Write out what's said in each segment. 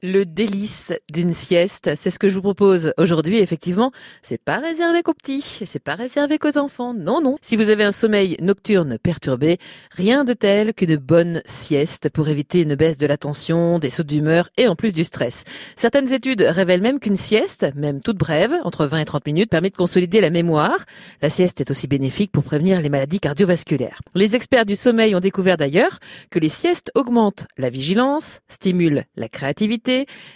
Le délice d'une sieste, c'est ce que je vous propose aujourd'hui. Effectivement, c'est pas réservé qu'aux petits, c'est pas réservé qu'aux enfants. Non, non. Si vous avez un sommeil nocturne perturbé, rien de tel qu'une bonne sieste pour éviter une baisse de la tension, des sauts d'humeur et en plus du stress. Certaines études révèlent même qu'une sieste, même toute brève, entre 20 et 30 minutes, permet de consolider la mémoire. La sieste est aussi bénéfique pour prévenir les maladies cardiovasculaires. Les experts du sommeil ont découvert d'ailleurs que les siestes augmentent la vigilance, stimulent la créativité,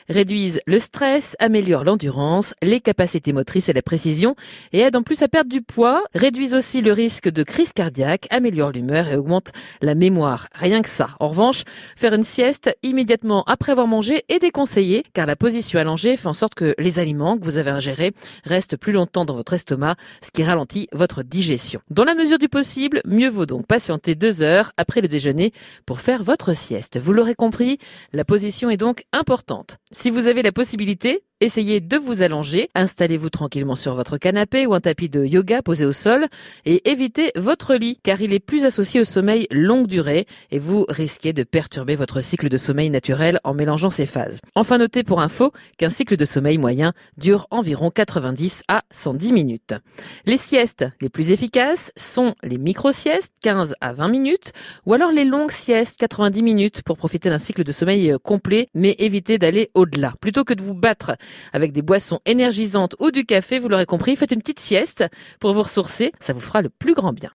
réduisent le stress, améliorent l'endurance, les capacités motrices et la précision et aident en plus à perdre du poids, réduisent aussi le risque de crise cardiaque, améliorent l'humeur et augmentent la mémoire. Rien que ça. En revanche, faire une sieste immédiatement après avoir mangé est déconseillé car la position allongée fait en sorte que les aliments que vous avez ingérés restent plus longtemps dans votre estomac, ce qui ralentit votre digestion. Dans la mesure du possible, mieux vaut donc patienter deux heures après le déjeuner pour faire votre sieste. Vous l'aurez compris, la position est donc importante importante si vous avez la possibilité, Essayez de vous allonger, installez-vous tranquillement sur votre canapé ou un tapis de yoga posé au sol et évitez votre lit car il est plus associé au sommeil longue durée et vous risquez de perturber votre cycle de sommeil naturel en mélangeant ces phases. Enfin notez pour info qu'un cycle de sommeil moyen dure environ 90 à 110 minutes. Les siestes les plus efficaces sont les micro-siestes 15 à 20 minutes ou alors les longues siestes 90 minutes pour profiter d'un cycle de sommeil complet mais évitez d'aller au-delà. Plutôt que de vous battre avec des boissons énergisantes ou du café, vous l'aurez compris, faites une petite sieste pour vous ressourcer, ça vous fera le plus grand bien.